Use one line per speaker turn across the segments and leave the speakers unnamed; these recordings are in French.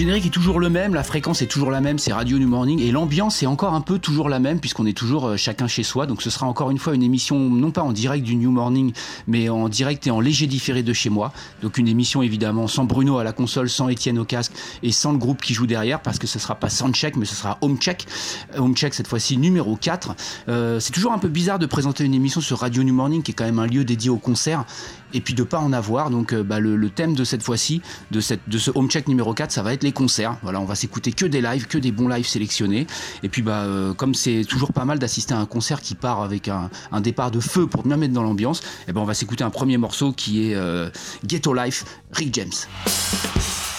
générique est toujours le même, la fréquence est toujours la même, c'est Radio New Morning et l'ambiance est encore un peu toujours la même puisqu'on est toujours euh, chacun chez soi. Donc ce sera encore une fois une émission non pas en direct du New Morning mais en direct et en léger différé de chez moi. Donc une émission évidemment sans Bruno à la console, sans Étienne au casque et sans le groupe qui joue derrière parce que ce sera pas Soundcheck mais ce sera Homecheck. Homecheck cette fois-ci numéro 4. Euh, c'est toujours un peu bizarre de présenter une émission sur Radio New Morning qui est quand même un lieu dédié au concert et puis de pas en avoir. Donc euh, bah, le, thème de cette fois-ci, de, ce home check numéro 4, ça va être les concerts. Voilà, on va s'écouter que des lives, que des bons lives sélectionnés. Et puis bah euh, comme c'est toujours pas mal d'assister à un concert qui part avec un, départ de feu pour bien mettre dans l'ambiance, et eh ben on va s'écouter un premier morceau qui est euh, Ghetto Life, Rick James.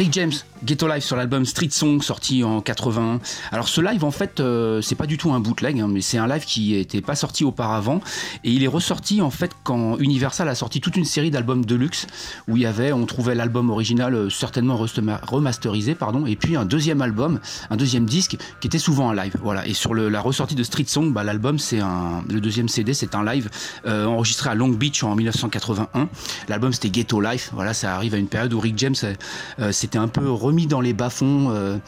Rick James, Ghetto Life sur l'album Street Song sorti en 80. Alors ce live en fait euh, c'est pas du tout un bootleg hein, mais c'est un live qui n'était pas sorti auparavant et il est ressorti en fait quand Universal a sorti toute une série d'albums deluxe où il y avait on trouvait l'album original euh, certainement remasterisé pardon et puis un deuxième album, un deuxième disque qui était souvent un live. Voilà et sur la ressortie de Street Song bah, l'album c'est un le deuxième CD c'est un live euh, enregistré à Long Beach en 1981. L'album c'était Ghetto Life. Voilà ça arrive à une période où Rick James c'était un peu remis dans les bas-fonds euh,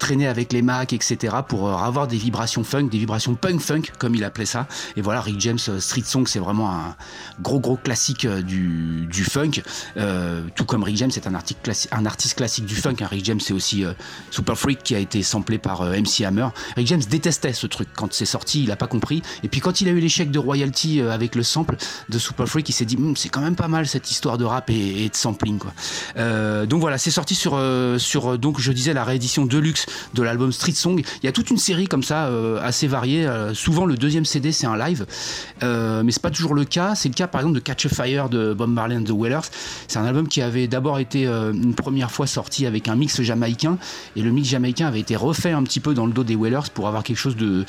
traîner avec les Macs, etc. pour euh, avoir des vibrations funk, des vibrations punk funk comme il appelait ça. Et voilà, Rick James euh, Street Song, c'est vraiment un gros gros classique euh, du, funk. tout comme Rick James, c'est un, artiste classique du funk. Hein. Rick James, c'est aussi Super Freak qui a été samplé par MC Hammer. Rick James détestait ce truc quand c'est sorti, il a pas compris. Et puis quand il a eu l'échec de royalty avec le sample de Super Freak, il s'est dit hm, c'est quand même pas mal cette histoire de rap et, de sampling quoi. donc voilà, c'est sorti sur sur donc je disais la réédition deluxe de l'album Street Song. Il y a toute une série comme ça euh, assez variée. Euh, souvent le deuxième CD c'est un live, euh, mais c'est pas toujours le cas. C'est le cas par exemple de Catch a Fire de Bob Marley and the Wailers. C'est un album qui avait d'abord été une première fois sorti avec un mix jamaïcain et le mix jamaïcain avait été refait un petit peu dans le dos des Wailers pour avoir quelque chose de,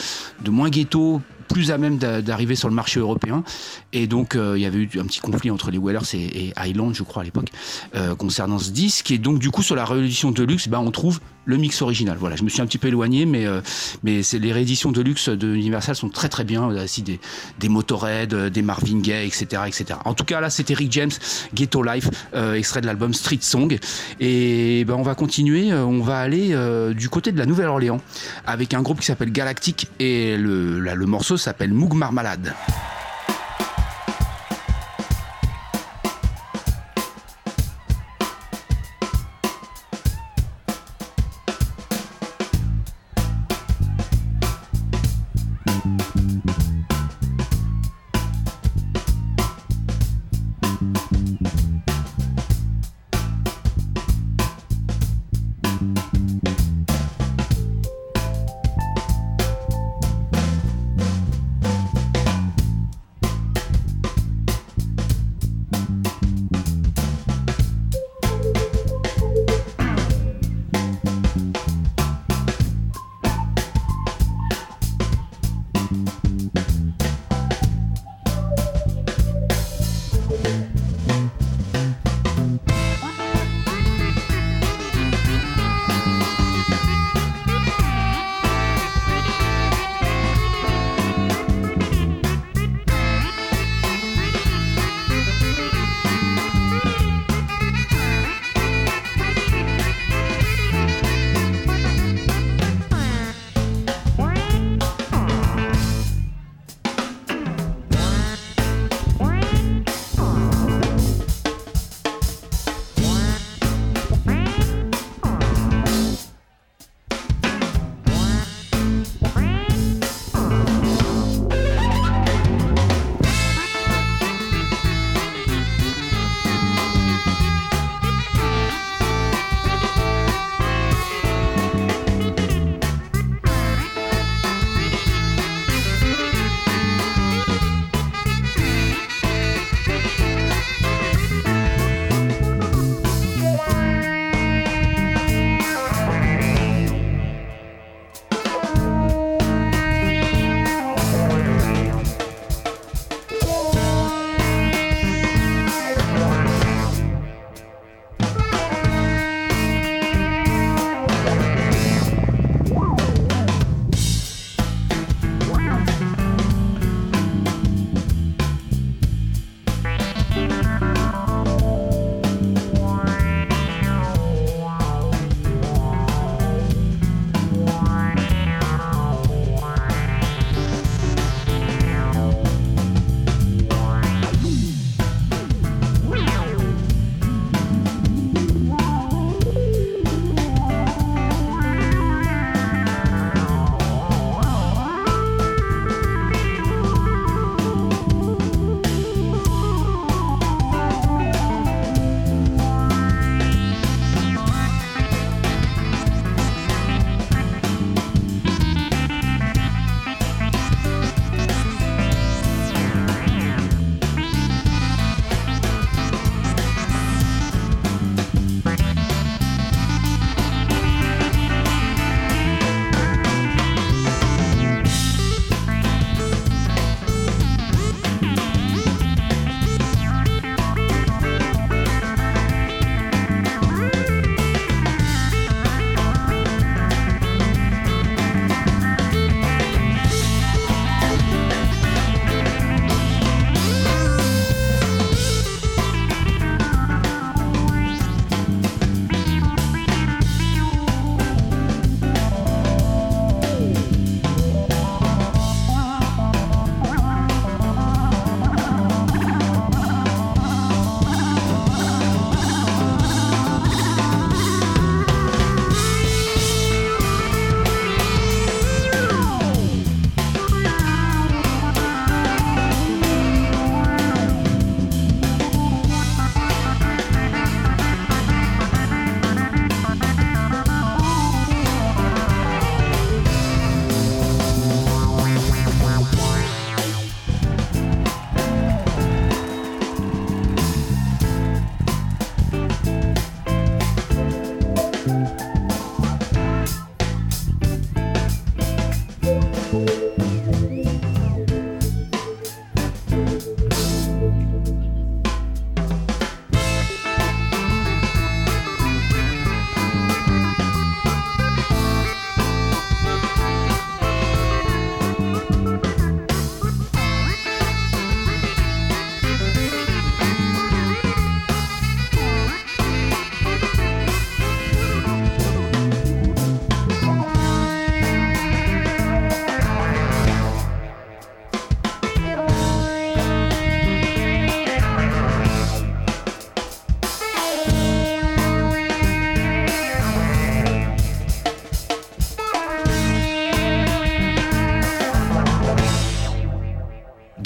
moins ghetto, plus à même d'arriver sur le marché européen. Et donc, il y avait eu un petit conflit entre les Whalers et, et Highland, je crois, à l'époque, concernant ce disque. Et donc, du coup, sur la réédition de luxe, bah, on trouve le mix original. Voilà, je me suis un petit peu éloigné, mais, euh, mais c'est les rééditions de luxe de Universal sont très très bien. Aussi des, des Motorhead, des Marvin Gaye, etc., etc. En tout cas, là, c'était Rick James, Ghetto Life, extrait de l'album Street Song. Et ben, on va continuer. On va aller du côté de la Nouvelle-Orléans avec un groupe qui s'appelle Galactic et le, le morceau s'appelle Moug Marmalade.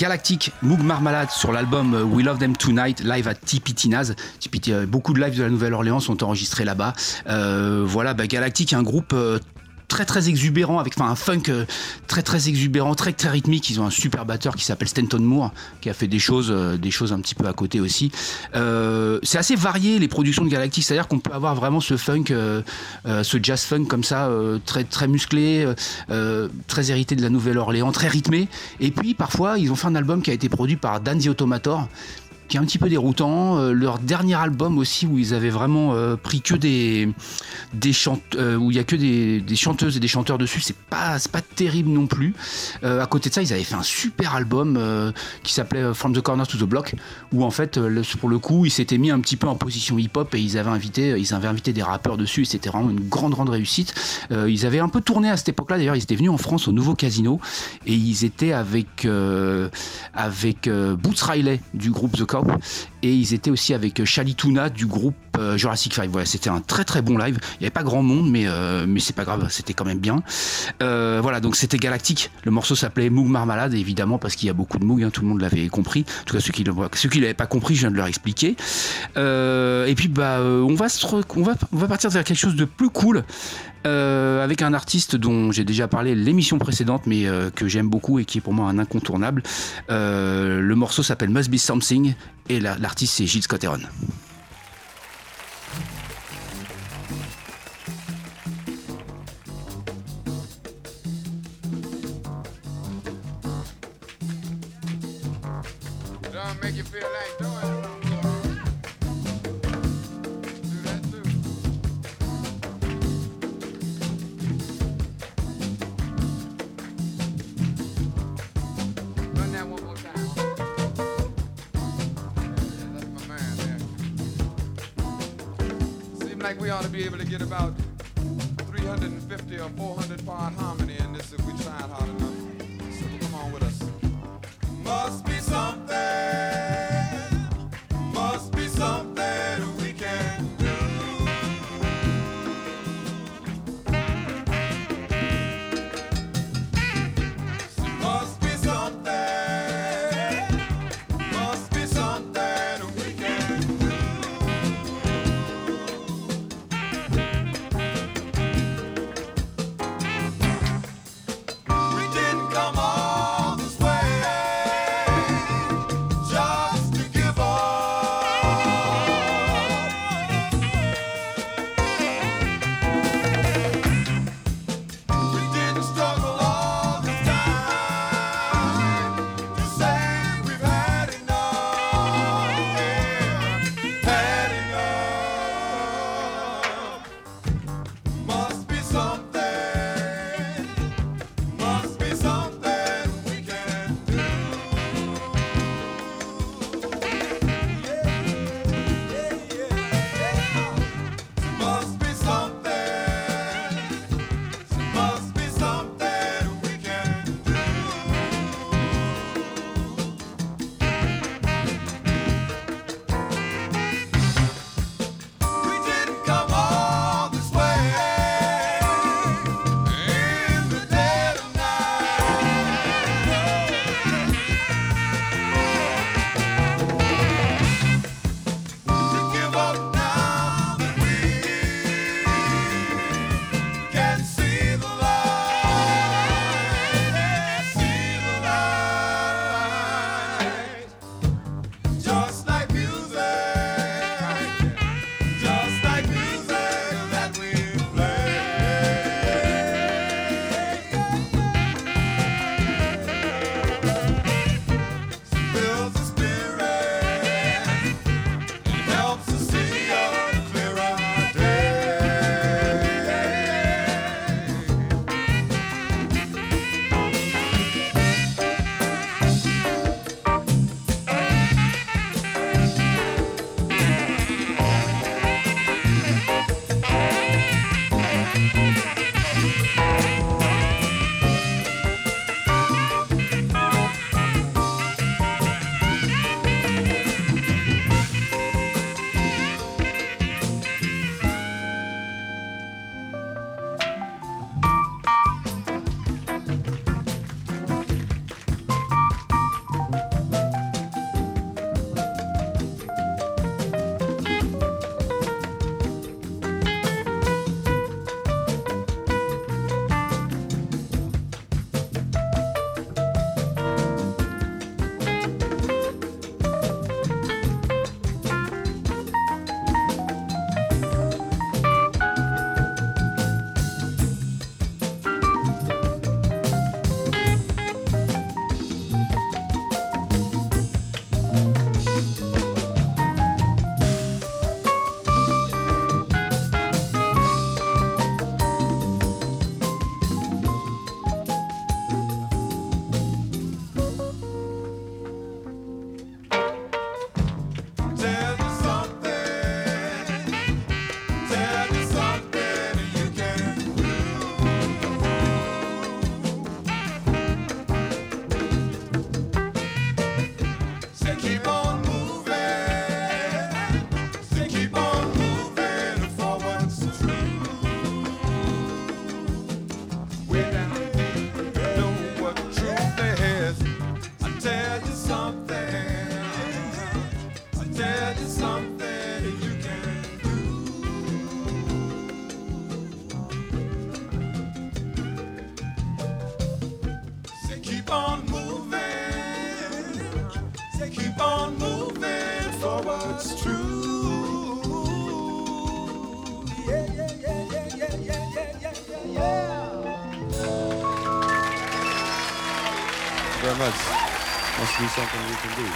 Galactic, Moog Marmalade sur l'album We Love Them Tonight, live à Tipitinaz. beaucoup de lives de la Nouvelle-Orléans sont enregistrés là-bas. voilà, bah, Galactic, un groupe très très exubérant avec un funk euh, très très exubérant, très très rythmique. Ils ont un super batteur qui s'appelle Stanton Moore qui a fait des choses euh, des choses un petit peu à côté aussi. Euh, c'est assez varié les productions de Galactic, c'est-à-dire qu'on peut avoir vraiment ce funk, ce jazz funk comme ça, très très musclé, très hérité de la Nouvelle-Orléans, très rythmé. Et puis parfois ils ont fait un album qui a été produit par Dan the Automator qui est un petit peu déroutant. Euh, leur dernier album aussi où ils avaient vraiment euh, pris que des, des chanteurs, euh, où il y a que des, des, chanteuses et des chanteurs dessus, c'est pas, pas terrible non plus. à côté de ça, ils avaient fait un super album qui s'appelait From the Corner to the Block, où en fait, pour le coup, ils s'étaient mis un petit peu en position hip-hop et ils avaient invité, ils avaient invité des rappeurs dessus. Et c'était vraiment une grande, grande réussite. ils avaient un peu tourné à cette époque-là. D'ailleurs, ils étaient venus en France au Nouveau Casino et ils étaient avec avec Boots Riley du groupe The Cup et ils étaient aussi avec Chalituna du groupe euh, Jurassic 5. Voilà, c'était un très très bon live. Il n'y avait pas grand monde, mais, euh, mais c'est pas grave, c'était quand même bien. Euh, voilà, donc c'était galactique. Le morceau s'appelait Moog Marmalade, évidemment, parce qu'il y a beaucoup de Moog, hein, tout le monde l'avait compris. En tout cas, ceux qui ne l'avaient pas compris, je viens de leur expliquer. et puis, bah, on, va on, va, on va partir vers quelque chose de plus cool. avec un artiste dont j'ai déjà parlé l'émission précédente, mais que j'aime beaucoup et qui est pour moi un incontournable. le morceau s'appelle Must Be Something et l'artiste c'est Gilles Scott Heron. make you feel like ought to be able to get about 350 or 400 part Must be something we can
do.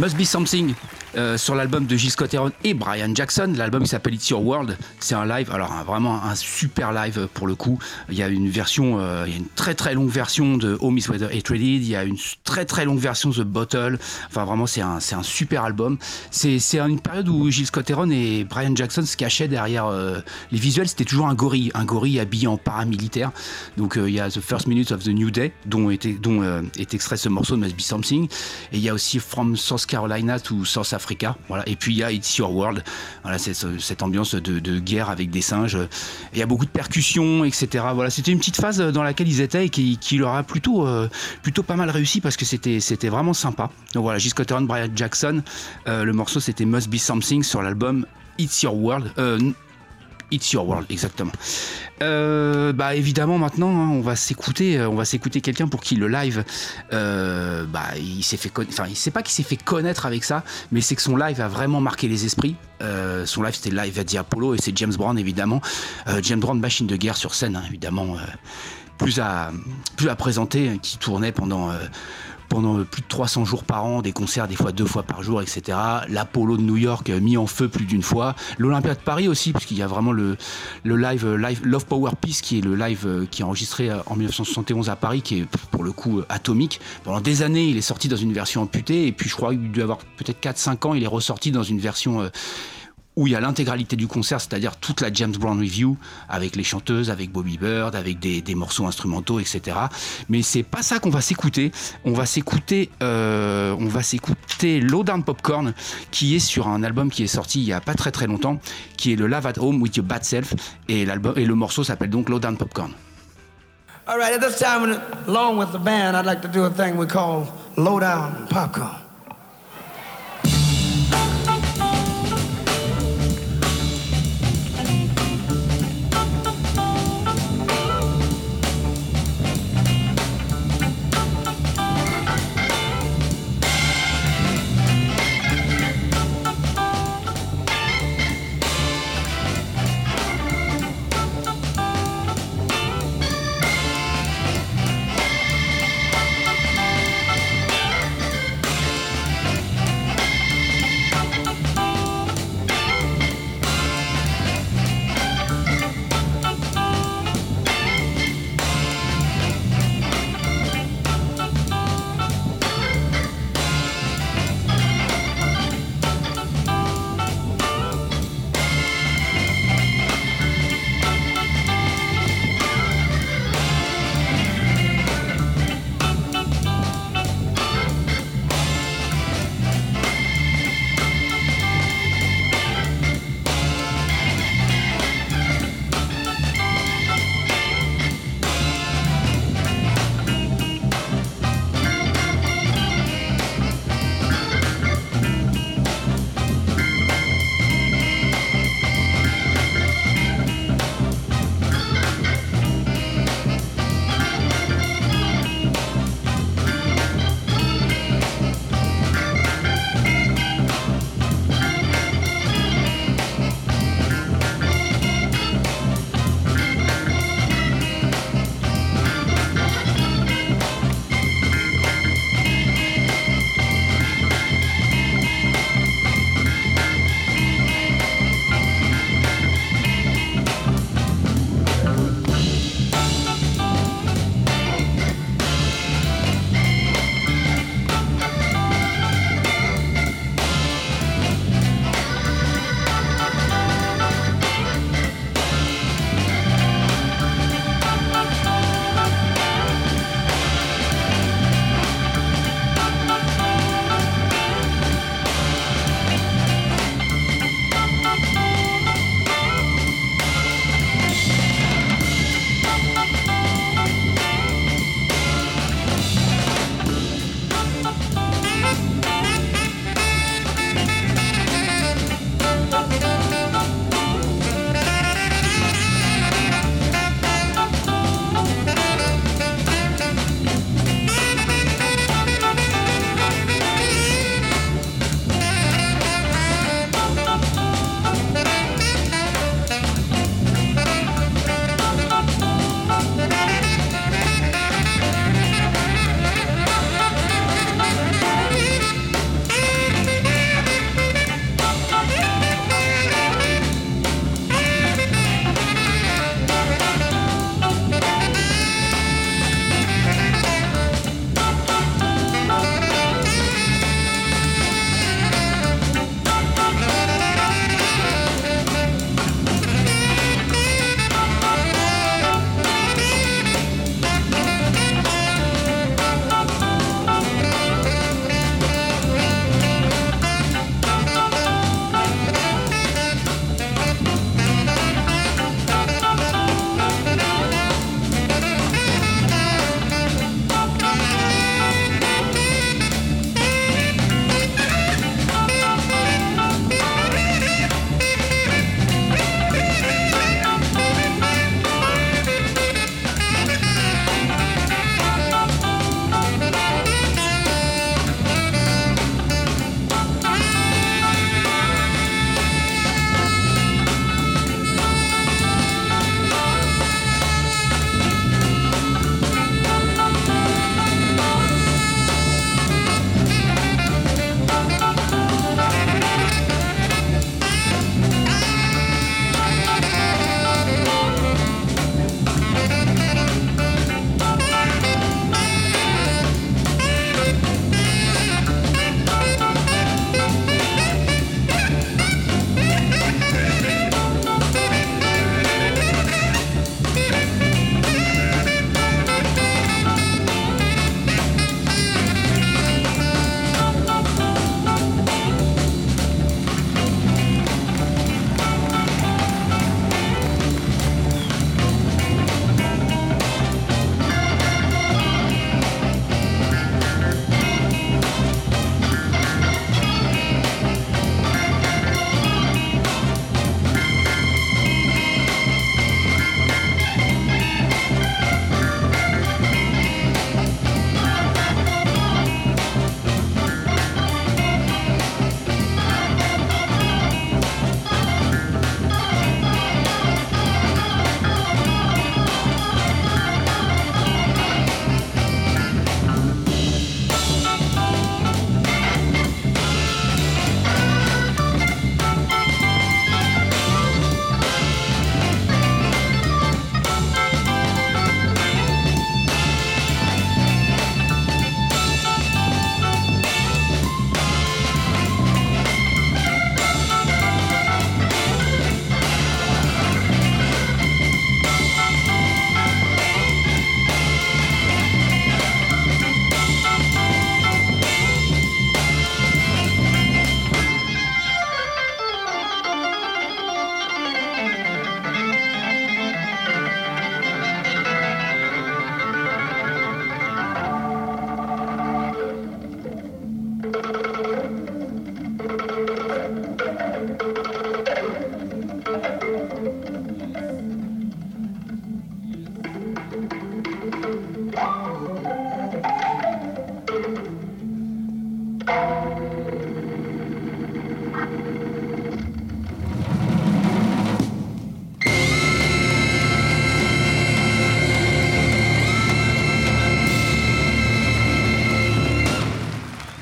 Must Be Something euh, sur l'album de Gilles Scott Heron et Brian Jackson. L'album il s'appelle It's Your World. C'est un live, alors vraiment un super live pour le coup. Il y a une version, euh, il y a une très très longue version de Home is Weather Hatred. Il y a une très très longue version de The Bottle. Enfin vraiment c'est un, c'est un super album. C'est, c'est une période où Gilles Scott Heron et Brian Jackson se cachaient derrière euh, les visuels. C'était toujours un gorille, un gorille habillé en paramilitaire. Donc il y a The First Minutes of the New Day dont, était, dont est extrait ce morceau de Must Be Something. Et il y a aussi From South Carolina to South Africa. Voilà. Et puis il y a It's Your World. Voilà, cette ambiance de, guerre avec des singes. Il y a beaucoup de percussions, etc. Voilà, c'était une petite phase dans laquelle ils étaient et qui, leur a plutôt, euh, plutôt pas mal réussi parce que c'était, vraiment sympa. Donc voilà, J. Brian Jackson. Euh, le morceau c'était Must Be Something sur l'album It's Your World. Euh, It's Your World, exactement. Euh, bah évidemment maintenant hein, on va s'écouter, euh, on va s'écouter quelqu'un pour qui le live, euh, bah il s'est fait, enfin il sait pas qu'il s'est fait connaître avec ça, mais c'est que son live a vraiment marqué les esprits. son live c'était live à Diapolo et c'est James Brown évidemment, James Brown machine de guerre sur scène hein, évidemment, plus à plus à présenter, hein, qui tournait pendant pendant plus de 300 jours par an, des concerts des fois deux fois par jour, etc. L'Apollo de New York euh, mis en feu plus d'une fois. L'Olympia de Paris aussi, puisqu'il y a vraiment le, le live, euh, live Love Power Peace, qui est le live euh, qui est enregistré en 1971 à Paris, qui est pour le coup atomique. Pendant des années, il est sorti dans une version amputée, et puis je crois qu'il dû avoir peut-être 4-5 ans, il est ressorti dans une version où il y a l'intégralité du concert, c'est-à-dire toute la James Brown Review, avec les chanteuses, avec Bobby Bird, avec des, morceaux instrumentaux, etc. Mais c'est pas ça qu'on va s'écouter. On va s'écouter, euh, on va s'écouter Low Down Popcorn, qui est sur un album qui est sorti il y a pas très très longtemps, qui est le Love at Home with Your Bad Self, et l'album et le morceau s'appelle donc Low Down Popcorn.
All right, at this time, along with the band, I'd like to do a thing we call Low Down Popcorn.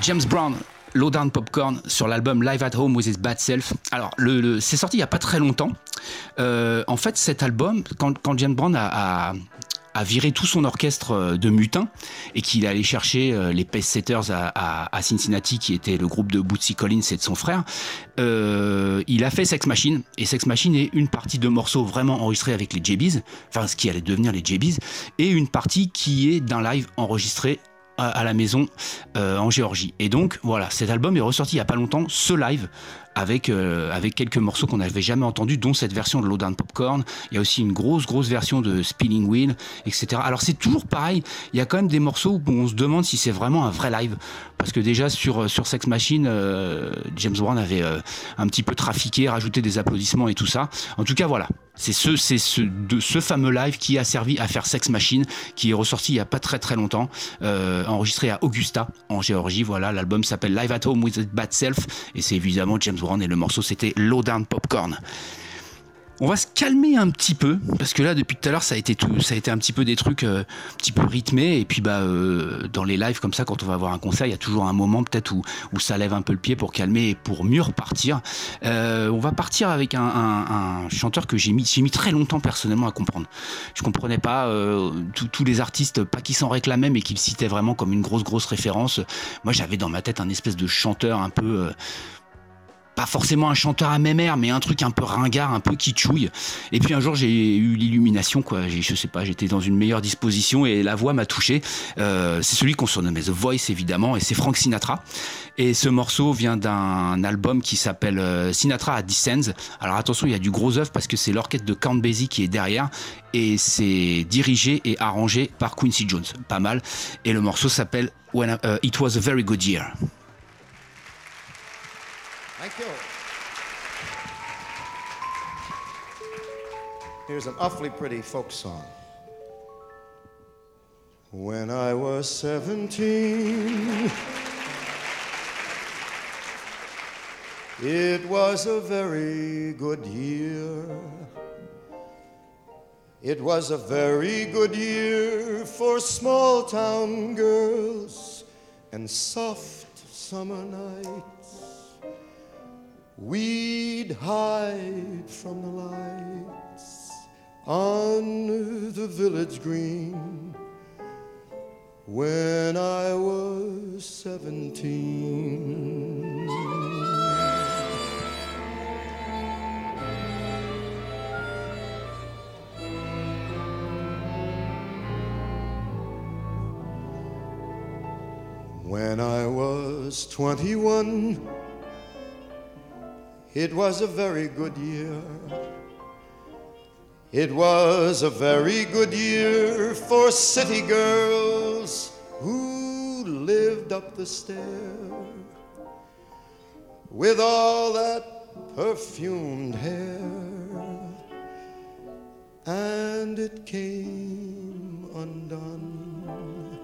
James Brown, Low Down Popcorn sur l'album Live at Home with His Bad Self. Alors, c'est sorti il n'y a pas très longtemps. Euh, en fait, cet album, quand, James Brown a, viré tout son orchestre euh, de mutins et qu'il allé chercher euh, les Pace Setters à, à, Cincinnati, qui était le groupe de Bootsy Collins et de son frère, il a fait Sex Machine. Et Sex Machine est une partie de morceaux vraiment enregistrés avec les JBs, enfin ce qui allait devenir les JBs, et une partie qui est d'un live enregistré à, la maison euh, en Géorgie. Et donc voilà, cet album est ressorti il y a pas longtemps, ce live avec, euh, avec quelques morceaux qu'on n'avait jamais entendus, dont cette version de Lowdown Popcorn. Il y a aussi une grosse, grosse version de Spinning Wheel, etc. Alors c'est toujours pareil, il y a quand même des morceaux où on se demande si c'est vraiment un vrai live. Parce que déjà sur, sur Sex Machine, euh, James Brown avait un petit peu trafiqué, rajouté des applaudissements et tout ça. En tout cas, voilà, c'est ce, ce, de ce fameux live qui a servi à faire Sex Machine, qui est ressorti il y a pas très très longtemps, euh, enregistré à Augusta en Géorgie. Voilà, l'album s'appelle Live at Home with Bad Self, et c'est évidemment James Brown et le morceau c'était Low Down Popcorn. On va se calmer un petit peu parce que là depuis tout à l'heure ça a été tout, ça a été un petit peu des trucs euh, un petit peu rythmés et puis bah euh, dans les lives comme ça quand on va avoir un concert il y a toujours un moment peut-être où, ça lève un peu le pied pour calmer et pour mieux repartir. Euh, on va partir avec un, chanteur que j'ai mis j'ai mis très longtemps personnellement à comprendre. Je comprenais pas tous les artistes pas qui s'en réclamaient mais qui le citaient vraiment comme une grosse grosse référence. Moi j'avais dans ma tête un espèce de chanteur un peu pas forcément un chanteur à même air, mais un truc un peu ringard, un peu kitschouille. Et puis un jour, j'ai eu l'illumination, quoi. Je sais pas, j'étais dans une meilleure disposition et la voix m'a touché. Euh, c'est celui qu'on surnommait The Voice, évidemment, et c'est Frank Sinatra. Et ce morceau vient d'un album qui s'appelle euh, Sinatra at Descends. Alors attention, il y a du gros œuf parce que c'est l'orchestre de Count Basie qui est derrière et c'est dirigé et arrangé par Quincy Jones. Pas mal. Et le morceau s'appelle When uh, It Was a Very Good Year.
Thank you. Here's an awfully pretty folk song. When I was 17, it was a very good year. It was a very good year for small town girls and soft summer nights. We'd hide from the lights on the village green when I was seventeen. When I was twenty-one, it was a very good year. It was a very good year for city girls who lived up the stair with all that perfumed hair. And it came undone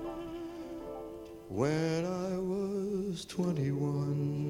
when I was 21.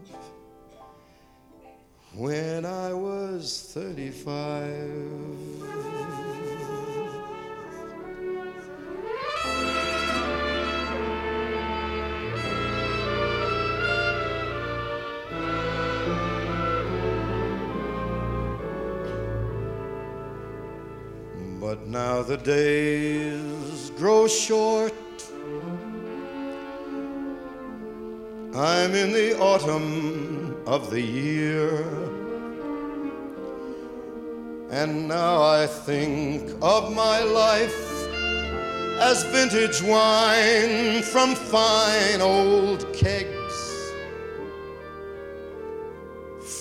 when I was 35. But now the days grow short. I'm in the autumn of the year. And now I think of my life as vintage wine from fine old kegs.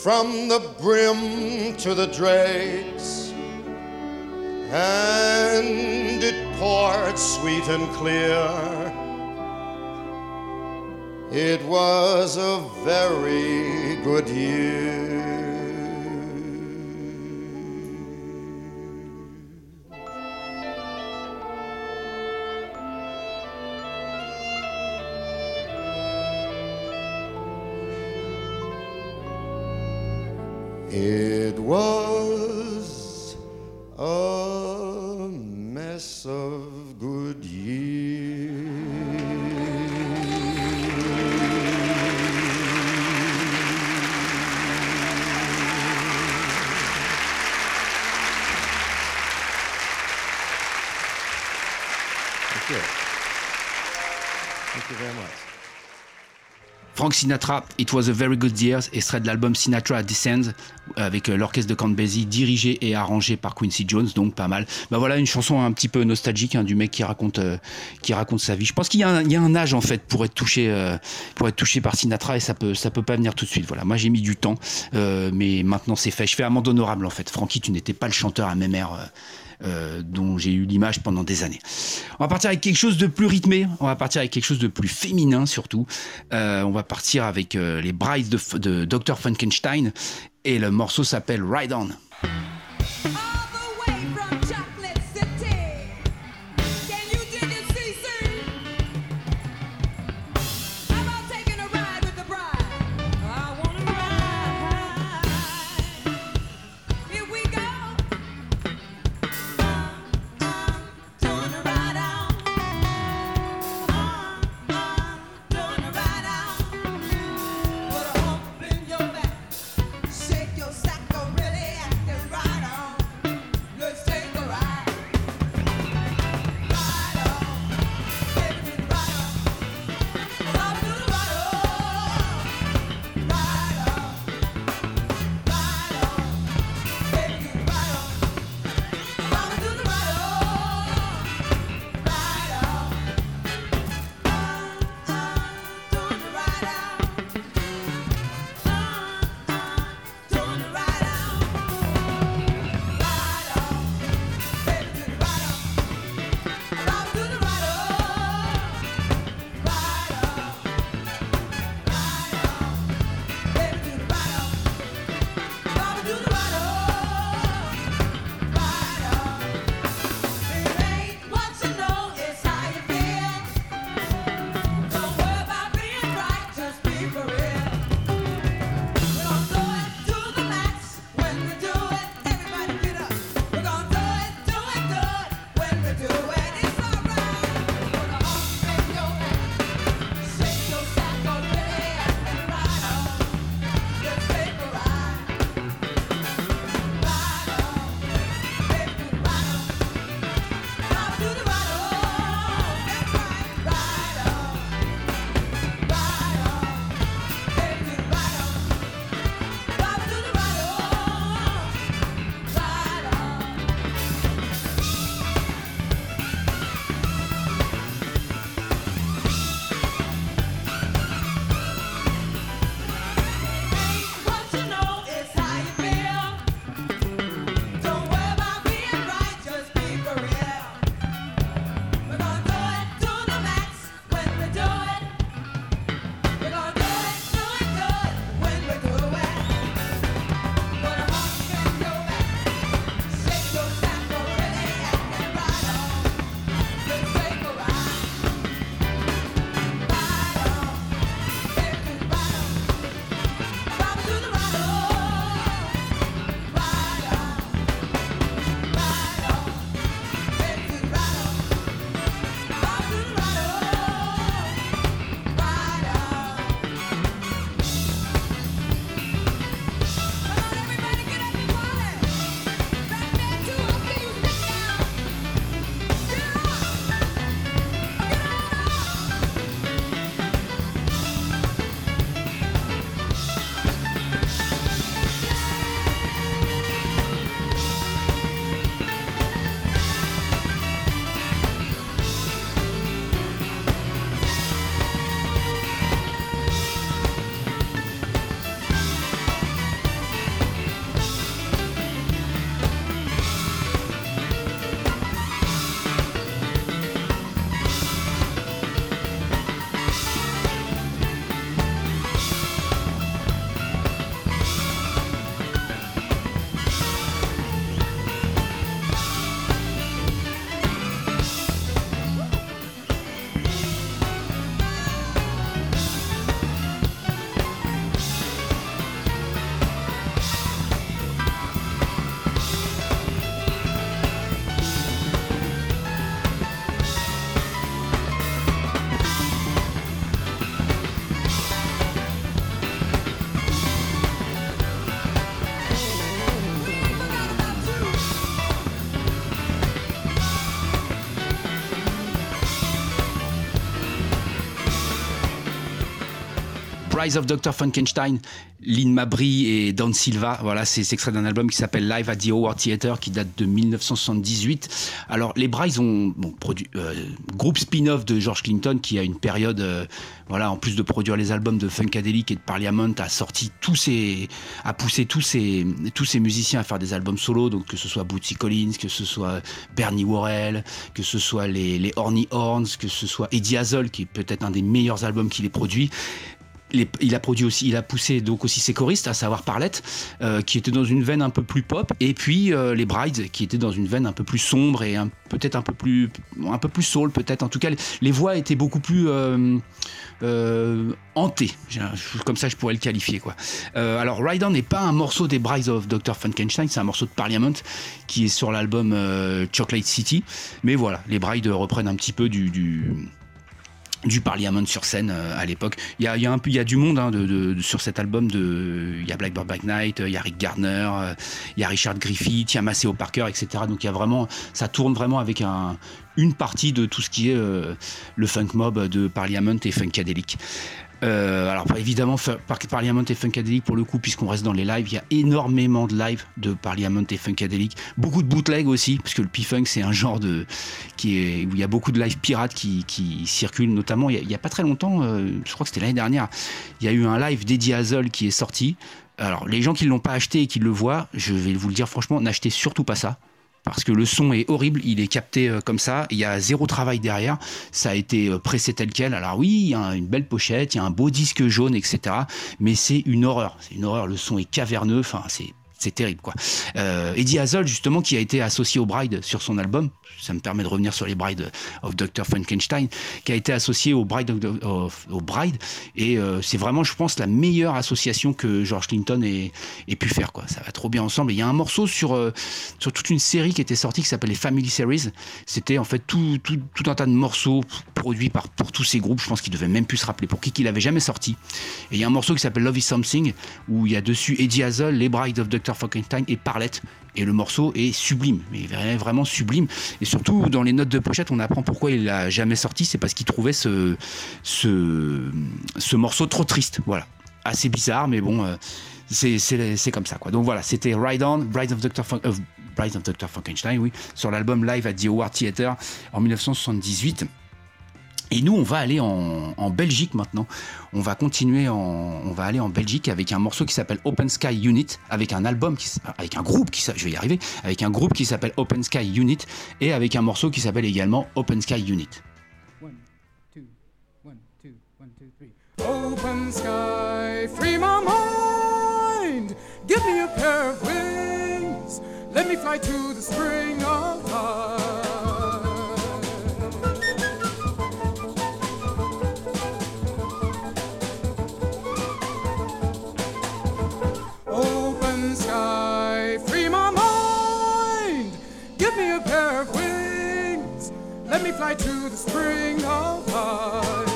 From the brim to the dregs, and it poured sweet and clear. It was a very good year.
Sinatra, It Was a Very Good Year, extrait de l'album Sinatra Descends, avec euh, l'orchestre de Count Basie, dirigé et arrangé par Quincy Jones, donc pas mal. Bah voilà, une chanson un petit peu nostalgique hein, du mec qui raconte, euh, qui raconte sa vie. Je pense qu'il y, a un- âge en fait pour être touché, euh, pour être touché par Sinatra et ça peut, ça peut pas venir tout de suite. Voilà, moi j'ai mis du temps, mais maintenant c'est fait. Je fais amende honorable en fait. Frankie, tu n'étais pas le chanteur à même air. Euh, dont j'ai eu l'image pendant des années. On va partir avec quelque chose de plus rythmé, on va partir avec quelque chose de plus féminin surtout. Euh, on va partir avec euh, les Brides de, de Dr. Frankenstein et le morceau s'appelle Ride On. Rise of Dr. Frankenstein, Lynn Mabry et Don Silva. Voilà, c'est extrait d'un album qui s'appelle Live at the Howard Theater qui date de 1978. Alors, les ils ont bon, produit euh, groupe spin-off de George Clinton qui a une période, euh, voilà, en plus de produire les albums de Funkadelic et de Parliament, a sorti tous ses, a poussé tous ses, tous ses musiciens à faire des albums solo, donc que ce soit Bootsy Collins, que ce soit Bernie Worrell, que ce soit les, les Horny Horns, que ce soit Eddie Hazel, qui est peut-être un des meilleurs albums qu'il ait produit. Il a produit aussi, il a poussé donc aussi ses choristes, à savoir Parlette, euh, qui était dans une veine un peu plus pop, et puis euh, les Brides, qui étaient dans une veine un peu plus sombre et peut-être un peu plus, un peu plus soul, peut-être. En tout cas, les, voix étaient beaucoup plus euh, hantées. Comme ça, je pourrais le qualifier, quoi. Alors, Ride On n'est pas un morceau des Brides of Dr. Frankenstein, c'est un morceau de Parliament qui est sur l'album Chocolate City. Mais voilà, les Brides reprennent un petit peu du du Parliament sur scène euh, à l'époque. Il y a, y y a du monde hein, sur cet album. Il y a Blackbird Black Knight, euh, il y a Rick Gardner, euh, il y a Richard Griffith, il y a Maceo Parker, etc. Donc il y a vraiment, ça tourne vraiment avec un, une partie de tout ce qui est euh, le funk mob de Parliament et Funkadelic. Euh, alors évidemment Par- Parliament et Funkadelic pour le coup puisqu'on reste dans les lives il y a énormément de lives de Parliament et Funkadelic. Beaucoup de bootleg aussi parce que le P-Funk c'est un genre de qui est où il y a beaucoup de lives pirates qui, circulent. Notamment il y, a, pas très longtemps euh, je crois que c'était l'année dernière il y a eu un live d'Eddie Hazel qui est sorti. Alors les gens qui l'ont pas acheté et qui le voient je vais vous le dire franchement n'achetez surtout pas ça parce que le son est horrible, il est capté euh, comme ça, il y a zéro travail derrière, ça a été euh, pressé tel quel. Alors oui, il y a une belle pochette, il y a un beau disque jaune, etc. Mais c'est une horreur, c'est une horreur. Le son est caverneux, enfin c'est c'est terrible quoi. Euh, Eddie Hazel justement qui a été associé au Bride sur son album, ça me permet de revenir sur les Bride of Dr Frankenstein, qui a été associé au Bride et euh, c'est vraiment je pense la meilleure association que George Clinton ait, pu faire quoi. Ça va trop bien ensemble. Il y a un morceau sur euh, sur toute une série qui était sortie qui s'appelle les Family Series. C'était en fait tout, tout, tout un tas de morceaux produits par pour tous ces groupes. Je pense qu'ils devaient même plus se rappeler pour qui qu'il avait jamais sorti. Et il y a un morceau qui s'appelle Love Is Something où il y a dessus Eddie Hazel, les Bride of Dr Frankenstein et Parlette. Et le morceau est sublime, mais vra- vraiment sublime. Et surtout, dans les notes de pochette, on apprend pourquoi il l'a jamais sorti. C'est parce qu'il trouvait ce, ce, ce morceau trop triste. Voilà. Assez bizarre, mais bon, euh, c'est- comme ça. Quoi. Donc voilà, c'était Ride On, Bride of Dr. Fran- euh, Bride of Dr. Frankenstein, oui, sur l'album Live at the Howard Theater en 1978. Et nous, on va aller en, en Belgique maintenant. On va continuer en, on va aller en Belgique avec un morceau qui s'appelle Open Sky Unit, avec un album qui, avec un groupe qui, je vais y arriver, avec un groupe qui s'appelle Open Sky Unit et avec un morceau qui s'appelle également Open Sky Unit.
Open sky, free my mind. Give me a pair of wings. Let me fly to the spring of time. Let me fly to the spring of life.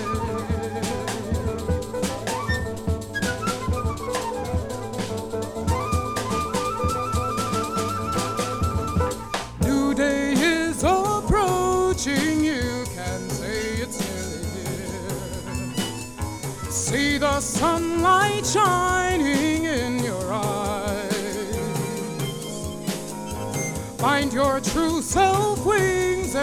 New day is approaching. You can say it's nearly here. See the sunlight shining in your eyes. Find your true self wings,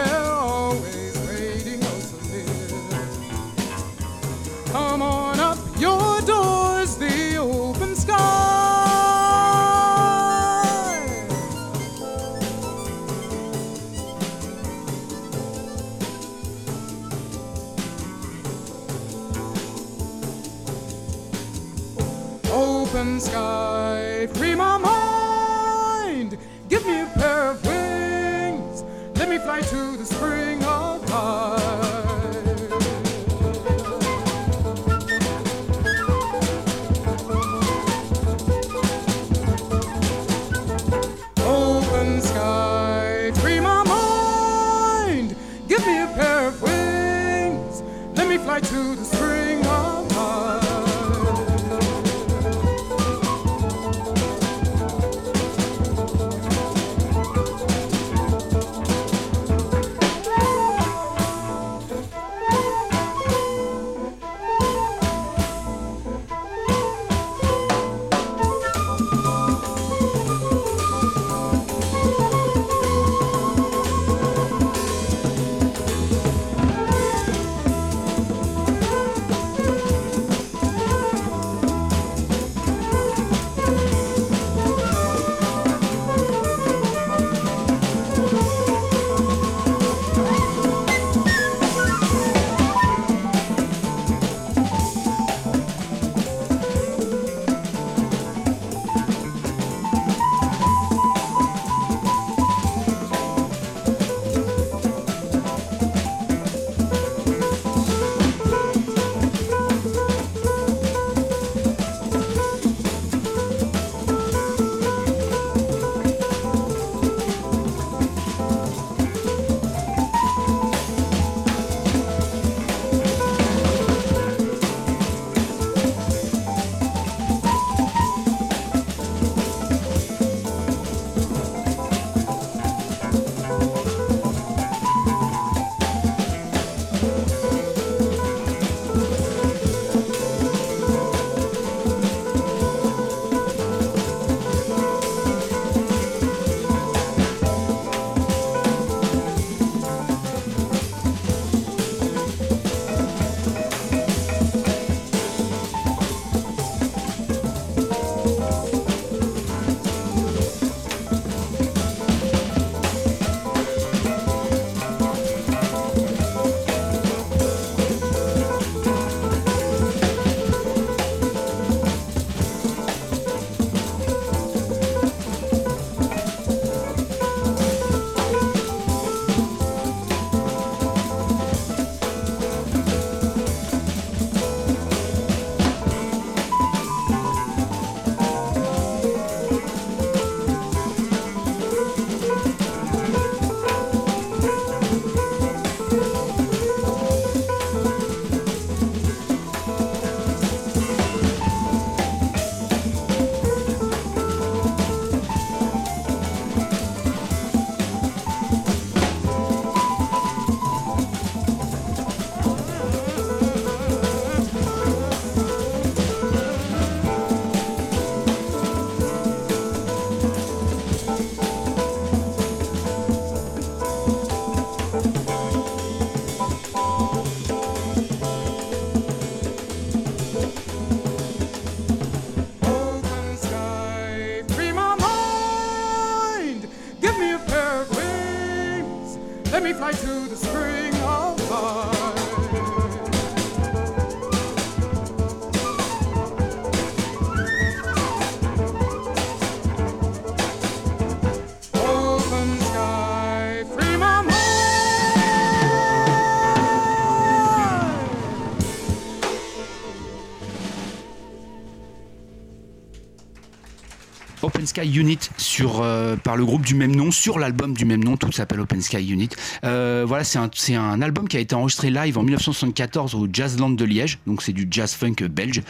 Sky
Unit sur, euh, par le groupe du même nom, sur l'album du même nom, tout s'appelle Open Sky Unit. Euh, voilà, c'est un, un album qui a été enregistré live en 1974 au Jazzland de Liège, donc c'est du jazz funk belge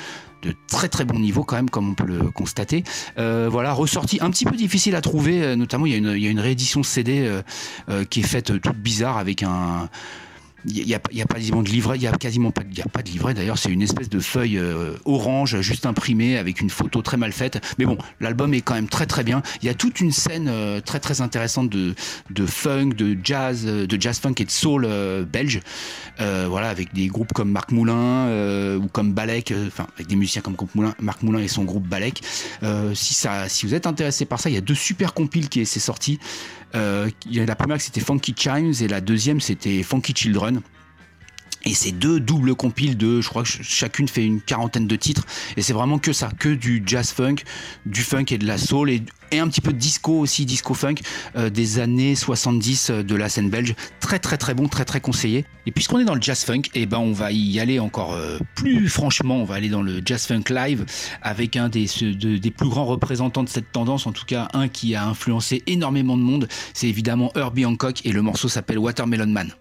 de très très bon niveau quand même comme on peut le constater Euh, voilà ressorti un petit peu difficile à trouver notamment il y a une, il y a une réédition CD qui est faite toute bizarre avec un il n'y a, a pas quasiment de livret, il y a quasiment pas, y a pas de livret d'ailleurs, c'est une espèce de feuille euh, orange juste imprimée avec une photo très mal faite. Mais bon, l'album est quand même très très bien. Il y a toute une scène euh, très très intéressante de, de funk, de jazz, euh, de jazz funk et de soul euh, belge. Euh, voilà, avec des groupes comme Marc Moulin euh, ou comme Balek, enfin avec des musiciens comme Moulin, Marc Moulin et son groupe Balek. Si ça, si vous êtes intéressé par ça, il y a deux super compiles qui s'est sorti. Euh, la première c'était Funky Chimes et la deuxième c'était Funky Children. Et c'est deux doubles compiles de, je crois que ch- chacune fait une quarantaine de titres. Et c'est vraiment que ça, que du jazz funk, du funk et de la soul et, un petit peu de disco aussi, disco funk euh, des années 70 euh, de la scène belge. Très très très bon, très très conseillé. Et puisqu'on est dans le jazz funk, et ben on va y aller encore euh, plus franchement. On va aller dans le jazz funk live avec un des, de- des plus grands représentants de cette tendance, en tout cas un qui a influencé énormément de monde. C'est évidemment Herbie Hancock et le morceau s'appelle Watermelon Man.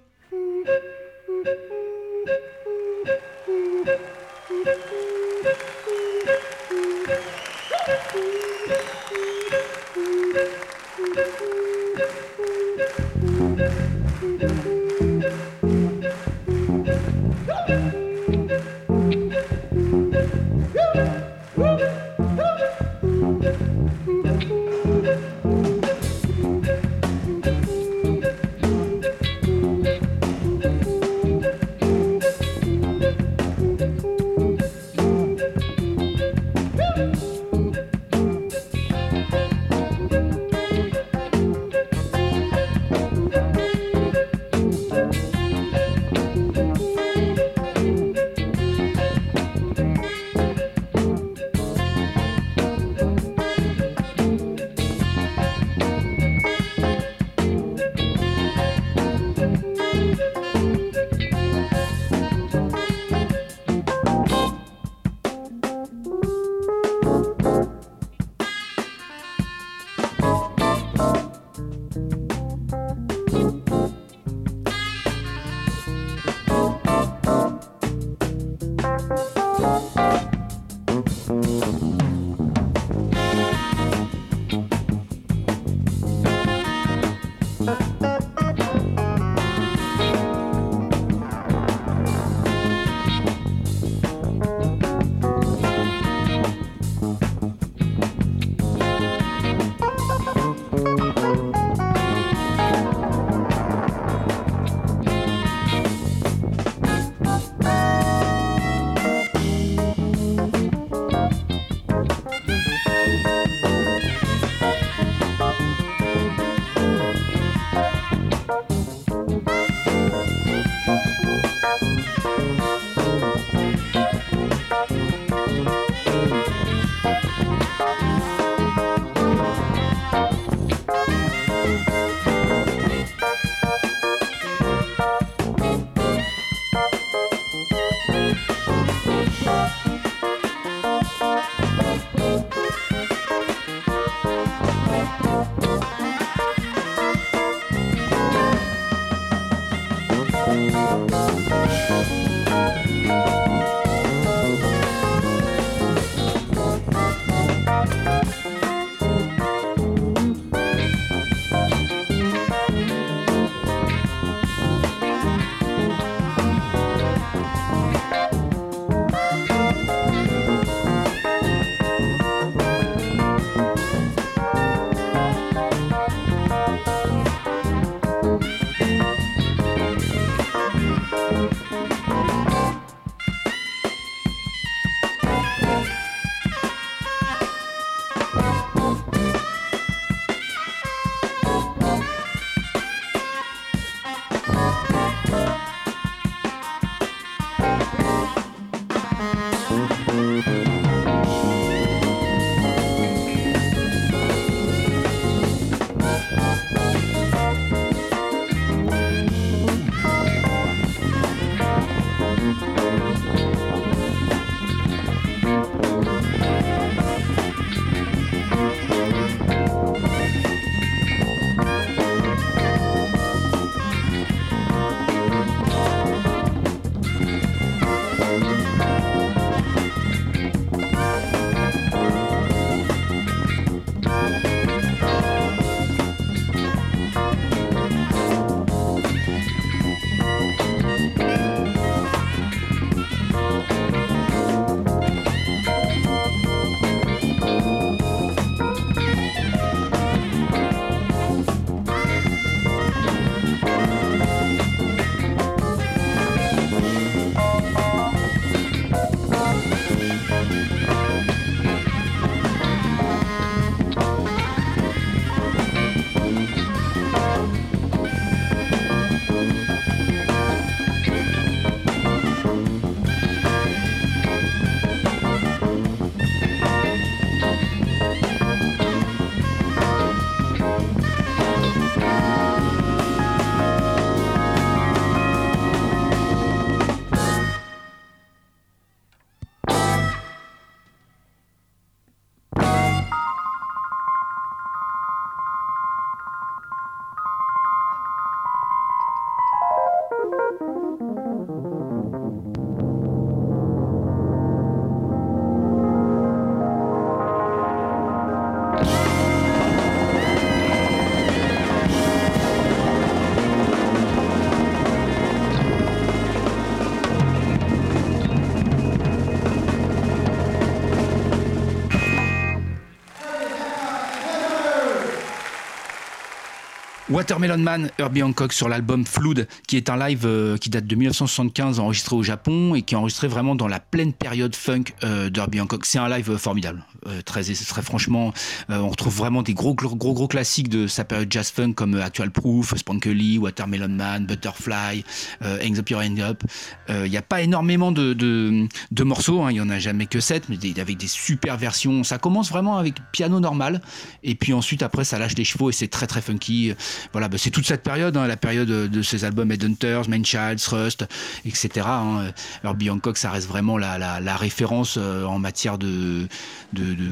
Watermelon Man, Herbie Hancock sur l'album Flood, qui est un live euh, qui date de 1975, enregistré au Japon et qui est enregistré vraiment dans la pleine période funk euh, d'Herbie Hancock. C'est un live euh, formidable, très, franchement. on retrouve vraiment des gros, gros, classiques de sa période jazz funk comme Actual Proof, Spankly, Watermelon Man, Butterfly, Hangs Up Your Hand Up. Il n'y a pas énormément de, morceaux, hein, il y en a jamais que 7, mais avec des super versions. Ça commence vraiment avec piano normal, et puis ensuite après ça lâche les chevaux et c'est très très funky. Voilà, bah, c'est toute cette période, hein, la période de ces albums Headhunters, Manchild, Thrust, etc. hein. Hancock, ça reste vraiment la, référence euh, en matière de,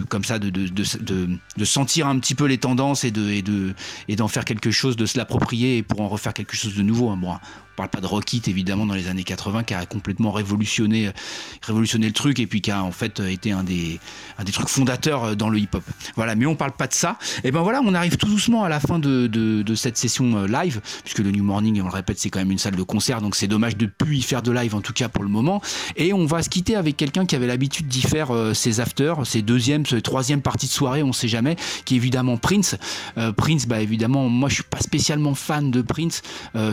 comme ça, de, sentir un petit peu les tendances et de et de et d'en faire quelque chose, de se l'approprier pour en refaire quelque chose de nouveau. hein. Bon, on parle pas de Rock It, évidemment dans les années 80 qui a complètement révolutionné révolutionné le truc et puis qui a en fait été un des un des trucs fondateurs euh, dans le hip-hop. Voilà, mais on parle pas de ça. Et ben voilà, on arrive tout doucement à la fin de, de, cette session euh, live, puisque le New Morning, on le répète, c'est quand même une salle de concert, donc c'est dommage de plus y faire de live en tout cas pour le moment. Et on va se quitter avec quelqu'un qui avait l'habitude d'y faire euh, ses afters, ses deuxième, ses troisième parties de soirée, on sait jamais, qui est évidemment Prince. Prince, bah évidemment, moi je suis pas spécialement fan de Prince.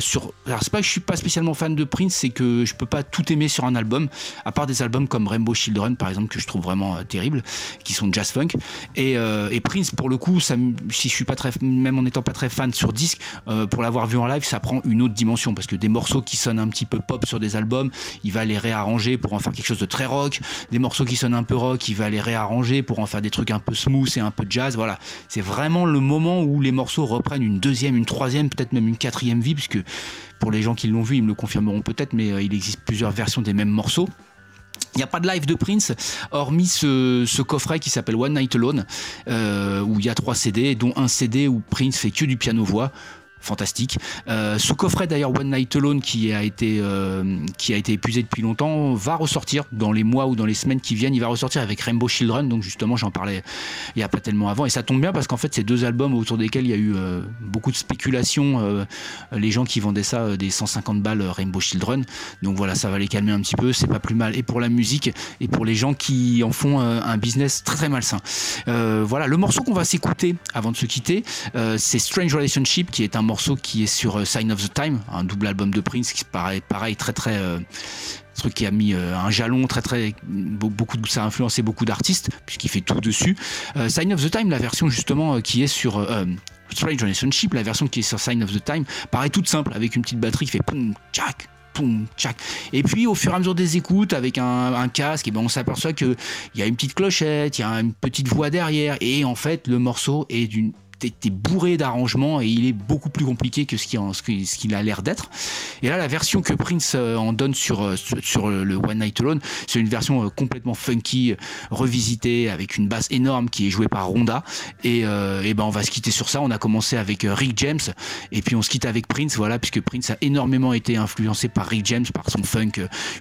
sur, alors c'est pas que je suis pas spécialement fan de Prince, c'est que je peux pas tout aimer sur un album, à part des albums comme Rainbow Children par exemple que je trouve vraiment euh, terribles, qui sont jazz funk. Et, euh, et Prince pour le coup, ça, si je suis pas très, même en étant pas très fan sur disque, euh, pour l'avoir vu en live, ça prend une autre dimension parce que des morceaux qui sonnent un petit peu pop sur des albums, il va les réarranger pour en faire quelque chose de très rock. Des morceaux qui sonnent un peu rock, il va les réarranger pour en faire des trucs un peu smooth et un peu jazz. Voilà, c'est vraiment le moment où les morceaux reprennent une deuxième, une troisième, peut-être même une quatrième vie, puisque pour les gens qui l'ont vu, ils me le confirmeront peut-être, mais euh, il existe plusieurs versions des mêmes morceaux. Il n'y a pas de live de Prince, hormis ce, coffret qui s'appelle One Night Alone, euh, où il y a trois CD, dont un CD où Prince fait que du piano-voix. Fantastique. Euh, ce coffret d'ailleurs One Night Alone qui a été euh, qui a été épuisé depuis longtemps va ressortir dans les mois ou dans les semaines qui viennent. Il va ressortir avec Rainbow Children. Donc justement j'en parlais il y a pas tellement avant et ça tombe bien parce qu'en fait c'est deux albums autour desquels il y a eu euh, beaucoup de spéculation. euh, les gens qui vendaient ça des 150 balles Rainbow Children. Donc voilà ça va les calmer un petit peu. C'est pas plus mal et pour la musique et pour les gens qui en font un business très très malsain. Voilà le morceau qu'on va s'écouter avant de se quitter, c'est Strange Relationship qui est un morceau qui est sur euh, Sign of the Time, un double album de Prince qui paraît pareil très très euh, truc qui a mis euh, un jalon très très be- beaucoup ça a influencé beaucoup d'artistes puisqu'il fait tout dessus. Sign of the Time, la version justement qui est sur euh, Strange Relationship, la version qui est sur Sign of the Time, paraît toute simple avec une petite batterie qui fait poum tchac poum tchac. Et puis au fur et à mesure des écoutes avec un, un casque, et ben on s'aperçoit que il y a une petite clochette, il y a une petite voix derrière et en fait le morceau est d'une t'es bourré d'arrangements et il est beaucoup plus compliqué que ce qu'il a l'air d'être. Et là, la version que Prince euh, en donne sur, euh, sur, le One Night Alone, c'est une version euh, complètement funky, revisitée, avec une basse énorme qui est jouée par Ronda. Et, et ben, on va se quitter sur ça. On a commencé avec Rick James, et puis on se quitte avec Prince, voilà, puisque Prince a énormément été influencé par Rick James, par son funk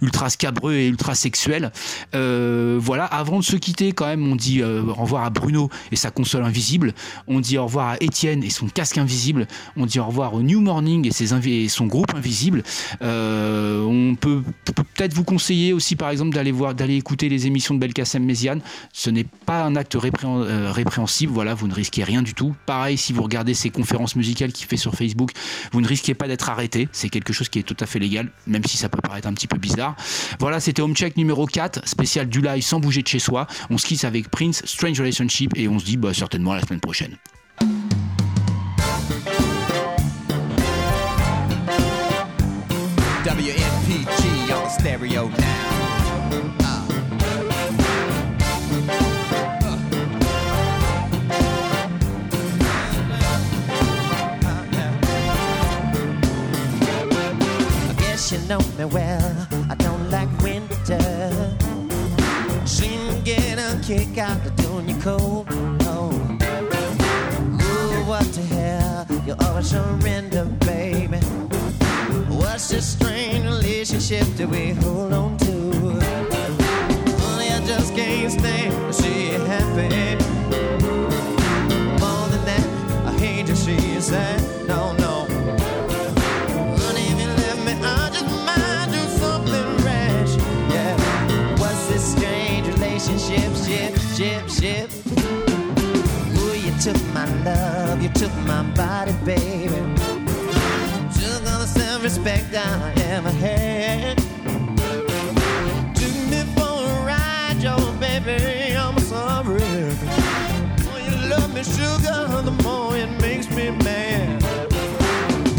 ultra scabreux et ultra sexuel. Euh, voilà, avant de se quitter, quand même, on dit au revoir à Bruno et sa console invisible. On dit au revoir à Étienne et son casque invisible. On dit au revoir au New Morning et, son groupe invisible. Euh, on peut peut peut-être vous conseiller aussi, par exemple, d'aller voir, d'aller écouter les émissions de Belkacem Méziane. Ce n'est pas un acte euh, répréhensible. Voilà, vous ne risquez rien du tout. Pareil, si vous regardez ses conférences musicales qu'il fait sur Facebook, vous ne risquez pas d'être arrêté. C'est quelque chose qui est tout à fait légal, même si ça peut paraître un petit peu bizarre. Voilà, c'était Home Check numéro 4, spécial du live sans bouger de chez soi. On se quitte avec Prince, Strange Relationship, et on se dit bah, certainement la semaine prochaine.
WNPG on the stereo now.
I guess you know me well. I don't like winter. Seem to get a kick out of doing you cold. Oh. Ooh, what the hell? You always surrender, baby such a strange relationship that we hold on to. Only I just can't stand to see you happy. More than that, I hate to see you sad. No, no. If you me, I just might do something rash. Yeah. What's this strange relationship? Ship, ship, ship. Ooh, you took my love, you took my body, baby respect I ever had. Took me for a ride, your baby, I'm sorry. more you love me, sugar, the more it makes me mad.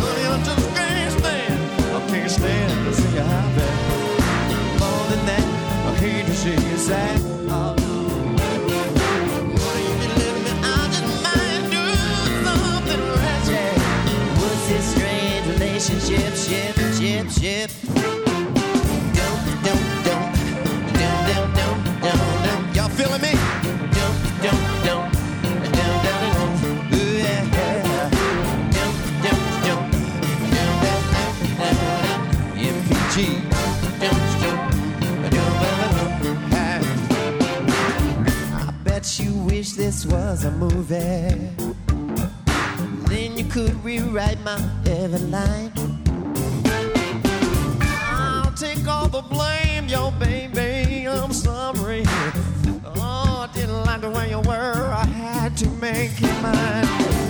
Honey, I just can't stand, I can't stand to see you happy. More than that, I hate to see you sad. this was a movie, then you could rewrite my every line. I'll take all the blame, yo, baby. I'm sorry. Oh, I didn't like the way you were. I had to make you mine.